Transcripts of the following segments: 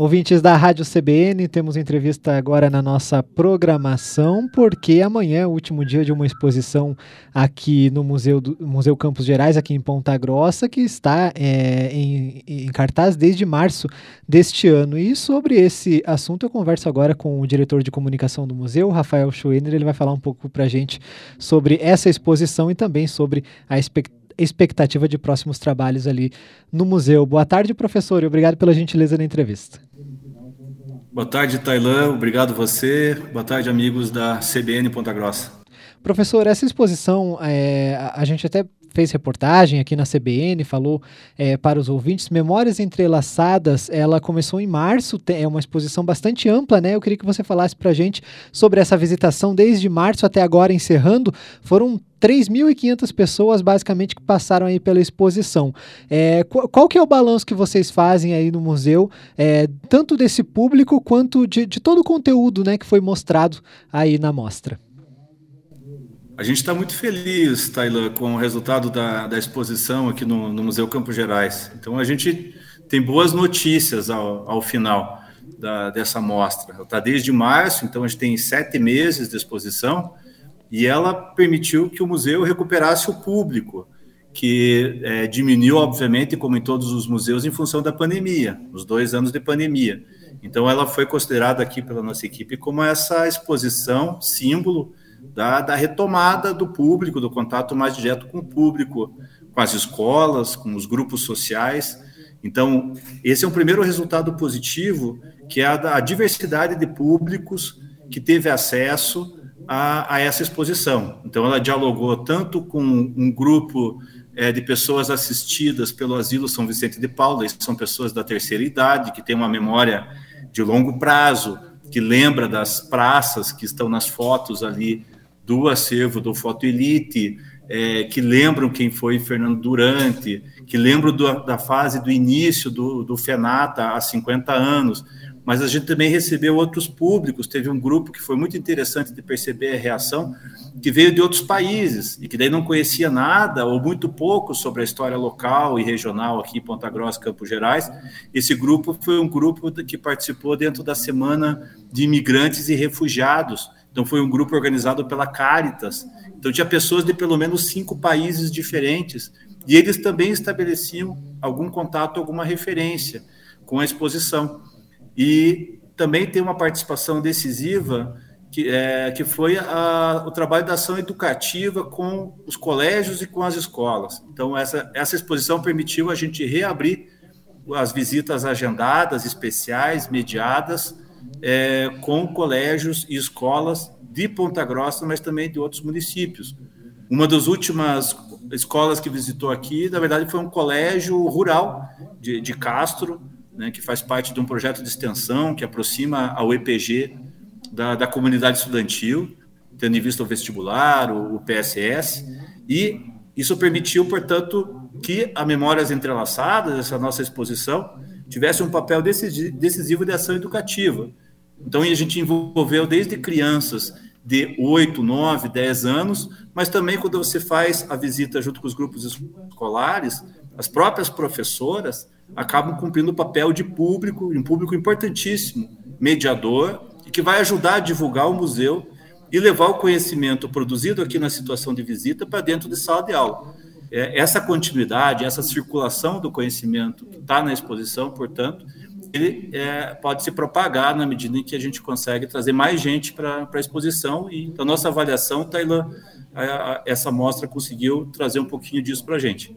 Ouvintes da Rádio CBN, temos entrevista agora na nossa programação, porque amanhã é o último dia de uma exposição aqui no Museu, do, Museu Campos Gerais, aqui em Ponta Grossa, que está é, em, em, cartaz desde março deste ano. E sobre esse assunto eu converso agora com o diretor de comunicação do museu, Rafael Schweiner. Ele vai falar um pouco para a gente sobre essa exposição e também sobre a expectativa expectativa de próximos trabalhos ali no museu. Boa tarde, professor, e obrigado pela gentileza da entrevista. Boa tarde, Tailã. Obrigado você. Boa tarde, amigos da CBN Ponta Grossa. Professor, essa exposição, é, a gente até fez reportagem aqui na CBN, falou é, para os ouvintes. Memórias Entrelaçadas, ela começou em março, é uma exposição bastante ampla, né? Eu queria que você falasse para a gente sobre essa visitação desde março até agora, encerrando. Foram 3.500 pessoas basicamente que passaram aí pela exposição. É, qual, que é o balanço que vocês fazem aí no museu, é, tanto desse público quanto de, de todo o conteúdo né, que foi mostrado aí na mostra? A gente está muito feliz, Taylor, com o resultado da, da exposição aqui no, no, Museu Campos Gerais. Então, a gente tem boas notícias ao, ao final da, dessa mostra. Está desde março, então a gente tem sete meses de exposição e ela permitiu que o museu recuperasse o público, que é, diminuiu, obviamente, como em todos os museus, em função da pandemia, os dois anos de pandemia. Então, ela foi considerada aqui pela nossa equipe como essa exposição, símbolo da, da retomada do público, do contato mais direto com o público, com as escolas, com os grupos sociais. Então, esse é um primeiro resultado positivo, que é a, a diversidade de públicos que teve acesso a, a, essa exposição. Então, ela dialogou tanto com um grupo é, de pessoas assistidas pelo Asilo São Vicente de Paula, são pessoas da terceira idade, que têm uma memória de longo prazo, que lembra das praças que estão nas fotos ali do acervo do Foto Elite, é, que lembram quem foi Fernando Durante, que lembram do, da fase do início do, do FENATA há 50 anos mas a gente também recebeu outros públicos. Teve um grupo que foi muito interessante de perceber a reação, que veio de outros países e que daí não conhecia nada ou muito pouco sobre a história local e regional aqui em Ponta Grossa, Campos Gerais. Esse grupo foi um grupo que participou dentro da Semana de Imigrantes e Refugiados. Então, foi um grupo organizado pela Caritas. Então, tinha pessoas de pelo menos cinco países diferentes e eles também estabeleciam algum contato, alguma referência com a exposição. E também tem uma participação decisiva que, é, que foi a, o trabalho da ação educativa com os colégios e com as escolas. Então, essa, essa exposição permitiu a gente reabrir as visitas agendadas, especiais, mediadas, é, com colégios e escolas de Ponta Grossa, mas também de outros municípios. Uma das últimas escolas que visitou aqui, na verdade, foi um colégio rural de, de Castro, né, que faz parte de um projeto de extensão que aproxima ao EPG da, da comunidade estudantil, tendo em vista o vestibular, o, o PSS, e isso permitiu, portanto, que a Memórias Entrelaçadas, essa nossa exposição, tivesse um papel decisivo de ação educativa. Então, a gente envolveu desde crianças de 8, 9, 10 anos, mas também quando você faz a visita junto com os grupos escolares, as próprias professoras acabam cumprindo o papel de público, um público importantíssimo, mediador, e que vai ajudar a divulgar o museu e levar o conhecimento produzido aqui na situação de visita para dentro de sala de aula. É, essa continuidade, essa circulação do conhecimento que está na exposição, portanto, ele é, pode se propagar na medida em que a gente consegue trazer mais gente para a exposição e a nossa avaliação, Tailã, essa mostra conseguiu trazer um pouquinho disso para a gente.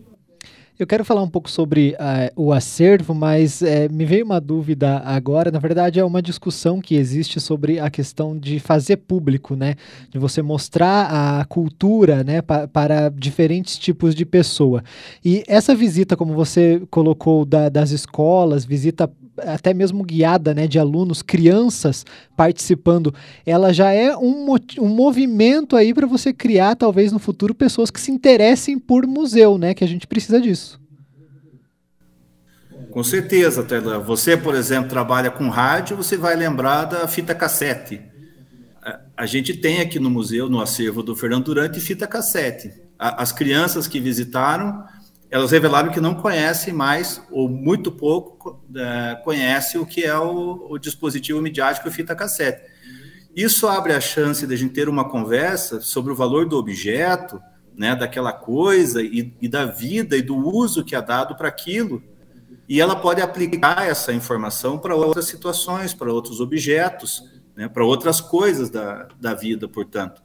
Eu quero falar um pouco sobre uh, o acervo, mas uh, me veio uma dúvida agora. Na verdade, é uma discussão que existe sobre a questão de fazer público, né? De você mostrar a cultura, né, pa para diferentes tipos de pessoa. E essa visita, como você colocou, da, das escolas, visita até mesmo guiada, né, de alunos, crianças participando, ela já é um, um movimento aí para você criar, talvez no futuro, pessoas que se interessem por museu, né, que a gente precisa disso. Com certeza, Taylor. Você, por exemplo, trabalha com rádio, você vai lembrar da fita cassete. A gente tem aqui no museu, no acervo do Fernando Durante, fita cassete. As crianças que visitaram elas revelaram que não conhecem mais, ou muito pouco, é, conhece o que é o, o dispositivo midiático fita cassete. Isso abre a chance de a gente ter uma conversa sobre o valor do objeto, né, daquela coisa e, e da vida e do uso que é dado para aquilo. E ela pode aplicar essa informação para outras situações, para outros objetos, né, para outras coisas da, da vida, portanto.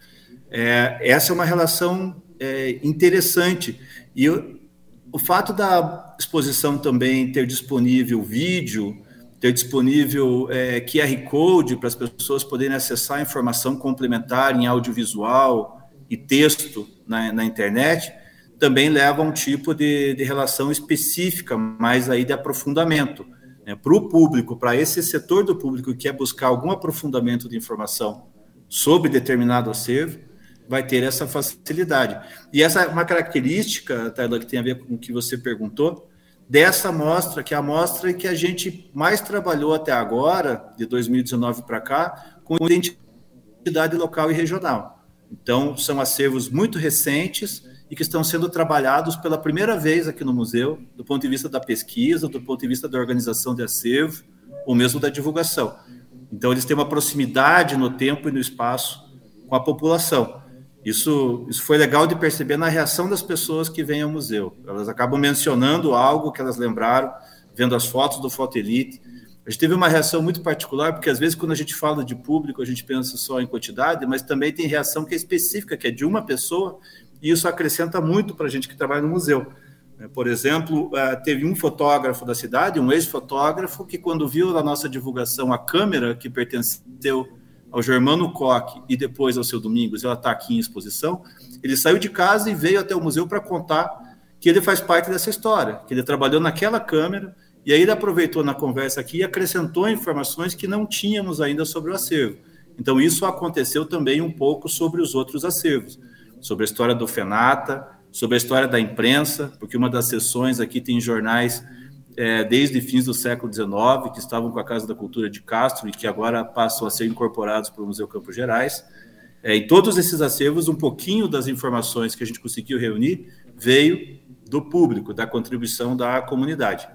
É, essa é uma relação é, interessante. E eu, o fato da exposição também ter disponível vídeo, ter disponível é, QR Code para as pessoas poderem acessar informação complementar em audiovisual e texto na, na internet, também leva a um tipo de, de relação específica, mais aí de aprofundamento. Né? Para o público, para esse setor do público que quer buscar algum aprofundamento de informação sobre determinado acervo, vai ter essa facilidade. E essa é uma característica, Taylor, que tem a ver com o que você perguntou, dessa amostra, que é a amostra que a gente mais trabalhou até agora, de 2019 para cá, com identidade local e regional. Então, são acervos muito recentes e que estão sendo trabalhados pela primeira vez aqui no museu, do ponto de vista da pesquisa, do ponto de vista da organização de acervo, ou mesmo da divulgação. Então, eles têm uma proximidade no tempo e no espaço com a população. Isso, isso foi legal de perceber na reação das pessoas que vêm ao museu. Elas acabam mencionando algo que elas lembraram, vendo as fotos do Foto Elite. A gente teve uma reação muito particular, porque às vezes quando a gente fala de público, a gente pensa só em quantidade, mas também tem reação que é específica, que é de uma pessoa, e isso acrescenta muito para a gente que trabalha no museu. Por exemplo, eh, teve um fotógrafo da cidade, um ex-fotógrafo, que quando viu na nossa divulgação a câmera que pertenceu ao Germano Koch e depois ao seu Domingos, ela está aqui em exposição, ele saiu de casa e veio até o museu para contar que ele faz parte dessa história, que ele trabalhou naquela câmera, e aí ele aproveitou na conversa aqui e acrescentou informações que não tínhamos ainda sobre o acervo. Então, isso aconteceu também um pouco sobre os outros acervos, sobre a história do FENATA, sobre a história da imprensa, porque uma das sessões aqui tem jornais é, desde fins do século XIX, que estavam com a Casa da Cultura de Castro e que agora passam a ser incorporados para o Museu Campos Gerais. É, em todos esses acervos, um pouquinho das informações que a gente conseguiu reunir veio do público, da contribuição da comunidade.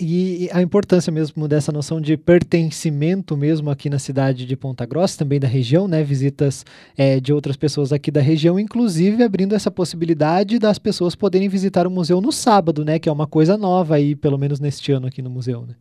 E a importância mesmo dessa noção de pertencimento mesmo aqui na cidade de Ponta Grossa, também da região, né? Visitas é, de outras pessoas aqui da região, inclusive abrindo essa possibilidade das pessoas poderem visitar o museu no sábado, né? Que é uma coisa nova aí, pelo menos neste ano aqui no museu, né?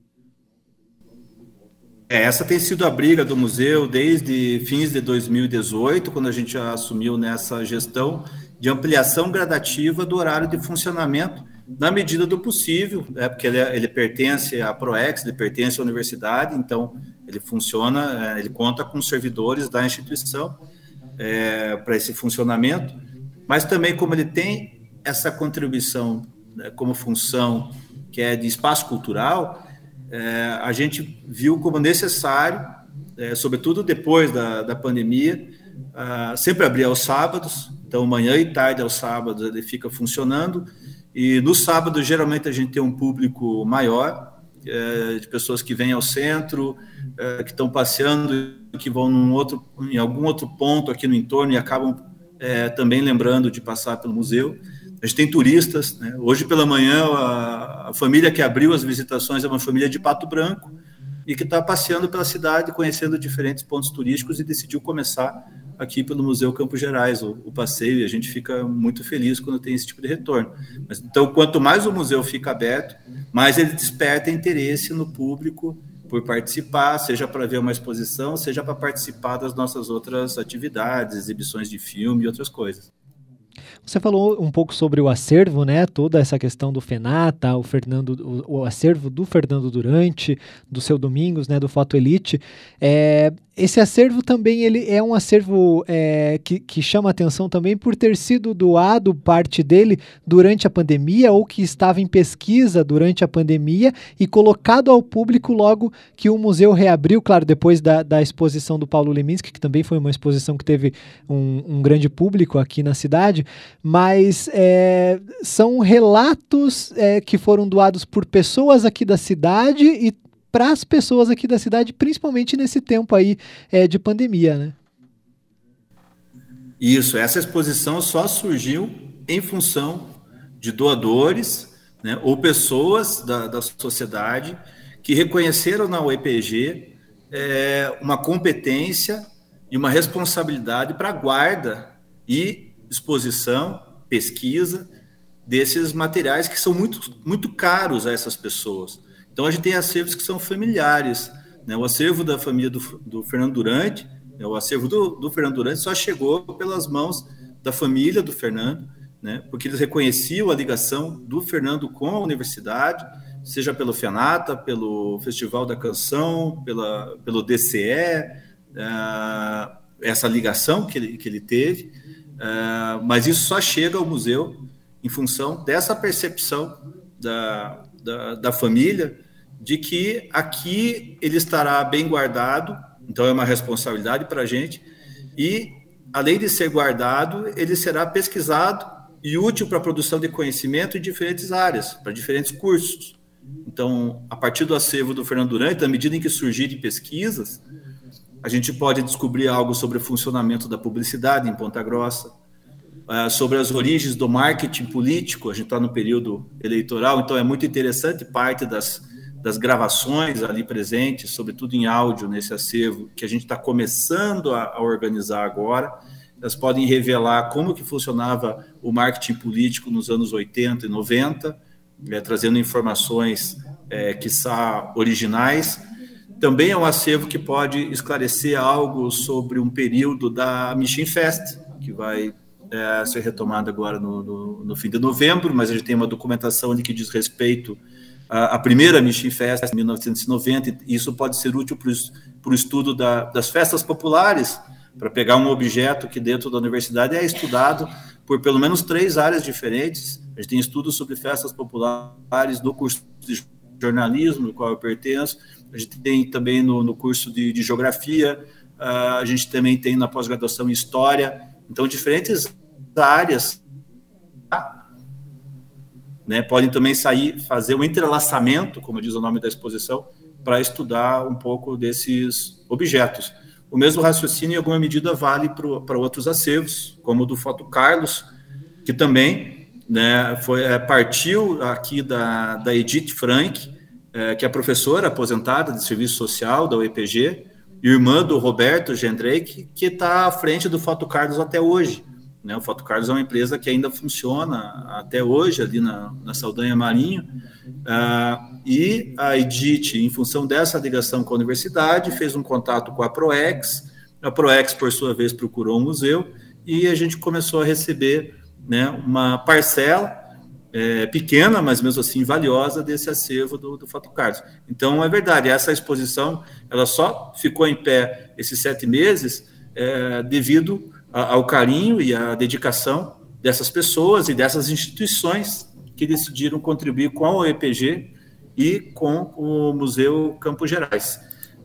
É, essa tem sido a briga do museu desde fins de 2018, quando a gente assumiu nessa gestão de ampliação gradativa do horário de funcionamento na medida do possível, é porque ele, ele pertence à Proex, ele pertence à universidade, então ele funciona, é, ele conta com servidores da instituição é, para esse funcionamento, mas também como ele tem essa contribuição né, como função que é de espaço cultural, é, a gente viu como necessário, é, sobretudo depois da, da pandemia, sempre abrir aos sábados, então manhã e tarde aos sábados ele fica funcionando, e no sábado, geralmente, a gente tem um público maior, é, de pessoas que vêm ao centro, é, que estão passeando, que vão num outro, em algum outro ponto aqui no entorno e acabam é, também lembrando de passar pelo museu. A gente tem turistas. Né? Hoje pela manhã, a, a, família que abriu as visitações é uma família de Pato Branco e que está passeando pela cidade, conhecendo diferentes pontos turísticos e decidiu começar aqui pelo Museu Campos Gerais, o, o, passeio, e a gente fica muito feliz quando tem esse tipo de retorno. Mas, então, quanto mais o museu fica aberto, mais ele desperta interesse no público por participar, seja para ver uma exposição, seja para participar das nossas outras atividades, exibições de filme e outras coisas. Você falou um pouco sobre o acervo, né? Toda essa questão do Fenata, o Fernando, o, o acervo do Fernando Durante, do seu Domingos, né? Do Foto Elite. É, esse acervo também ele é um acervo é, que, que chama atenção também por ter sido doado parte dele durante a pandemia ou que estava em pesquisa durante a pandemia e colocado ao público logo que o museu reabriu, claro, depois da, da exposição do Paulo Leminski, que também foi uma exposição que teve um, um grande público aqui na cidade, mas é, são relatos é, que foram doados por pessoas aqui da cidade e para as pessoas aqui da cidade, principalmente nesse tempo aí é, de pandemia, né? Isso, essa exposição só surgiu em função de doadores né, ou pessoas da, da sociedade que reconheceram na UEPG é, uma competência e uma responsabilidade para guarda e exposição, pesquisa desses materiais que são muito, muito caros a essas pessoas. Então, a gente tem acervos que são familiares. Né? O acervo da família do, do Fernando Durante, né? o acervo do, do, Fernando Durante só chegou pelas mãos da família do Fernando, né? porque eles reconheciam a ligação do Fernando com a universidade, seja pelo FENATA, pelo Festival da Canção, pela, pelo DCE, uh, eh, essa ligação que ele, que ele teve, uh, mas isso só chega ao museu em função dessa percepção da, da, da família de que aqui ele estará bem guardado, então é uma responsabilidade para a gente, e além de ser guardado, ele será pesquisado e útil para a produção de conhecimento em diferentes áreas, para diferentes cursos. Então, a partir do acervo do Fernando Durante, à medida em que surgirem pesquisas, a gente pode descobrir algo sobre o funcionamento da publicidade em Ponta Grossa, uh, sobre as origens do marketing político. A gente está no período eleitoral, então é muito interessante parte das, das gravações ali presentes, sobretudo em áudio nesse acervo, que a gente está começando a, a, organizar agora. Elas podem revelar como que funcionava o marketing político nos anos 80 e 90, é, trazendo informações é, que são originais. Também é um acervo que pode esclarecer algo sobre um período da Mission Fest, que vai é, ser retomada agora no, no, no, fim de novembro, mas a gente tem uma documentação de que diz respeito à primeira Mission Fest, em 1990, e isso pode ser útil para o estudo da, das festas populares, para pegar um objeto que dentro da universidade é estudado por pelo menos três áreas diferentes. A gente tem estudos sobre festas populares no curso de jornalismo, no qual eu pertenço, a gente tem também no, no curso de, de geografia, uh, a gente também tem na pós-graduação em história. Então, diferentes áreas né, podem também sair, fazer um entrelaçamento, como diz o nome da exposição, para estudar um pouco desses objetos. O mesmo raciocínio, em alguma medida, vale para outros acervos, como o do Foto Carlos, que também né, foi, é, partiu aqui da, da Edith Frank, é, que é professora aposentada de serviço social da UEPG, irmã do Roberto Gendrake, que está à frente do Foto Carlos até hoje. Né? O Foto Carlos é uma empresa que ainda funciona até hoje ali na, na Saldanha Marinho. Uh, e a Edith, em função dessa ligação com a universidade, fez um contato com a Proex. A Proex, por sua vez, procurou um museu e a gente começou a receber né, uma parcela é, pequena, mas mesmo assim valiosa desse acervo do, do Foto Carlos. Então, é verdade, essa exposição ela só ficou em pé esses sete meses é, devido ao carinho e à dedicação dessas pessoas e dessas instituições que decidiram contribuir com o EPG e com o Museu Campos Gerais.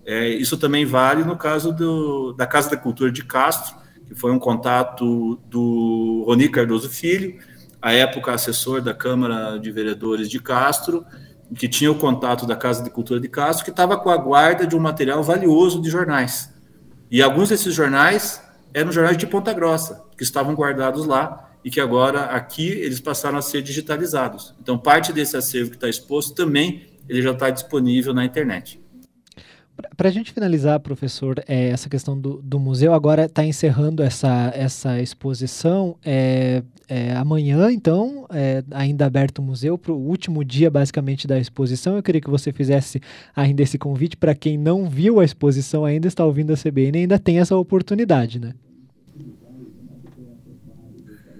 É, isso também vale no caso do, da Casa da Cultura de Castro, que foi um contato do Roni Cardoso Filho, à época assessor da Câmara de Vereadores de Castro, que tinha o contato da Casa de Cultura de Castro, que estava com a guarda de um material valioso de jornais. E alguns desses jornais eram jornais de Ponta Grossa, que estavam guardados lá e que agora aqui eles passaram a ser digitalizados. Então, parte desse acervo que está exposto também ele já está disponível na internet. Para a gente finalizar, professor, é, essa questão do, do museu, agora está encerrando essa, essa exposição. É, é, amanhã, então, é, ainda aberto o museu, para o último dia, basicamente, da exposição. Eu queria que você fizesse ainda esse convite para quem não viu a exposição ainda, está ouvindo a CBN, ainda tem essa oportunidade, né?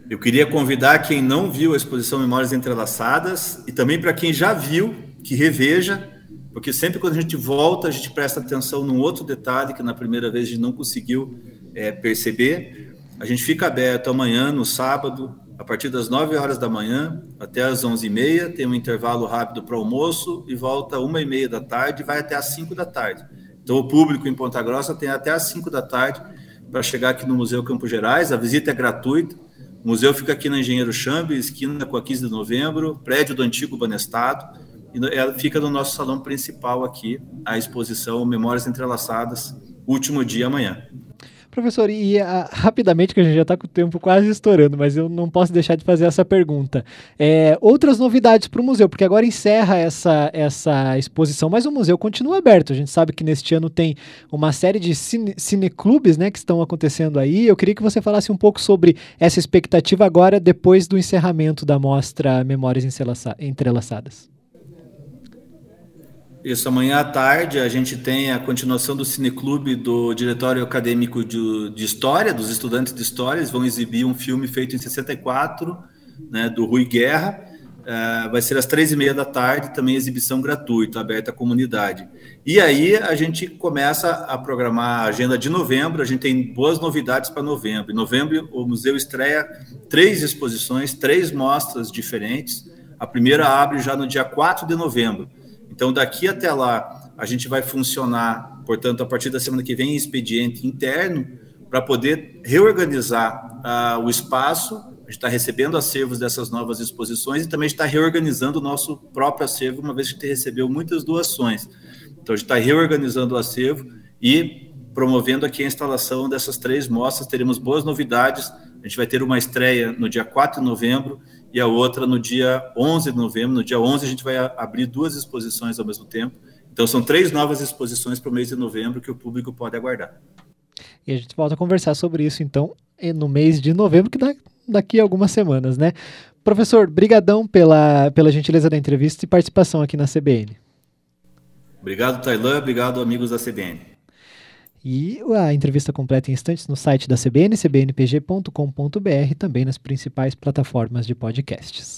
Eu queria convidar quem não viu a exposição Memórias Entrelaçadas e também para quem já viu, que reveja porque sempre quando a gente volta, a gente presta atenção num outro detalhe que na primeira vez a gente não conseguiu é, perceber. A gente fica aberto amanhã, no sábado, a partir das 9 horas da manhã até as 11h30, tem um intervalo rápido para almoço e volta às 1h30 da tarde e vai até às 5 da tarde. Então, o público em Ponta Grossa tem até às 5 da tarde para chegar aqui no Museu Campo Gerais. A visita é gratuita. O museu fica aqui na Engenheiro Chambre, esquina com a 15 de novembro, prédio do antigo Banestado e ela fica no nosso salão principal aqui, a exposição Memórias Entrelaçadas, último dia amanhã. Professor, e a, rapidamente, que a gente já está com o tempo quase estourando, mas eu não posso deixar de fazer essa pergunta. É, outras novidades para o museu, porque agora encerra essa, essa exposição, mas o museu continua aberto. A gente sabe que neste ano tem uma série de cine, cineclubes né, que estão acontecendo aí. Eu queria que você falasse um pouco sobre essa expectativa agora, depois do encerramento da mostra Memórias Entrelaçadas. Isso, amanhã à tarde a gente tem a continuação do Cineclube do Diretório Acadêmico de, de História, dos estudantes de História. Eles vão exibir um filme feito em 64, né, do Rui Guerra. Uh, vai ser às três e meia da tarde, também exibição gratuita, aberta à comunidade. E aí a gente começa a programar a agenda de novembro, a gente tem boas novidades para novembro. Em novembro, o museu estreia três exposições, três mostras diferentes. A primeira abre já no dia 4 de novembro então, daqui até lá, a gente vai funcionar, portanto, a partir da semana que vem, em expediente interno, para poder reorganizar uh, o espaço. A gente está recebendo acervos dessas novas exposições e também está reorganizando o nosso próprio acervo, uma vez que a gente recebeu muitas doações. Então, a gente está reorganizando o acervo e promovendo aqui a instalação dessas três mostras. Teremos boas novidades. A gente vai ter uma estreia no dia 4 de novembro e a outra no dia 11 de novembro. No dia 11 a gente vai abrir duas exposições ao mesmo tempo. Então são três novas exposições para o mês de novembro que o público pode aguardar. E a gente volta a conversar sobre isso então no mês de novembro, que daqui a algumas semanas, né? Professor, brigadão pela, pela gentileza da entrevista e participação aqui na CBN. Obrigado, Tailã. Obrigado, amigos da CBN. E a entrevista completa em instantes no site da CBN, cbnpg.com.br, também nas principais plataformas de podcasts.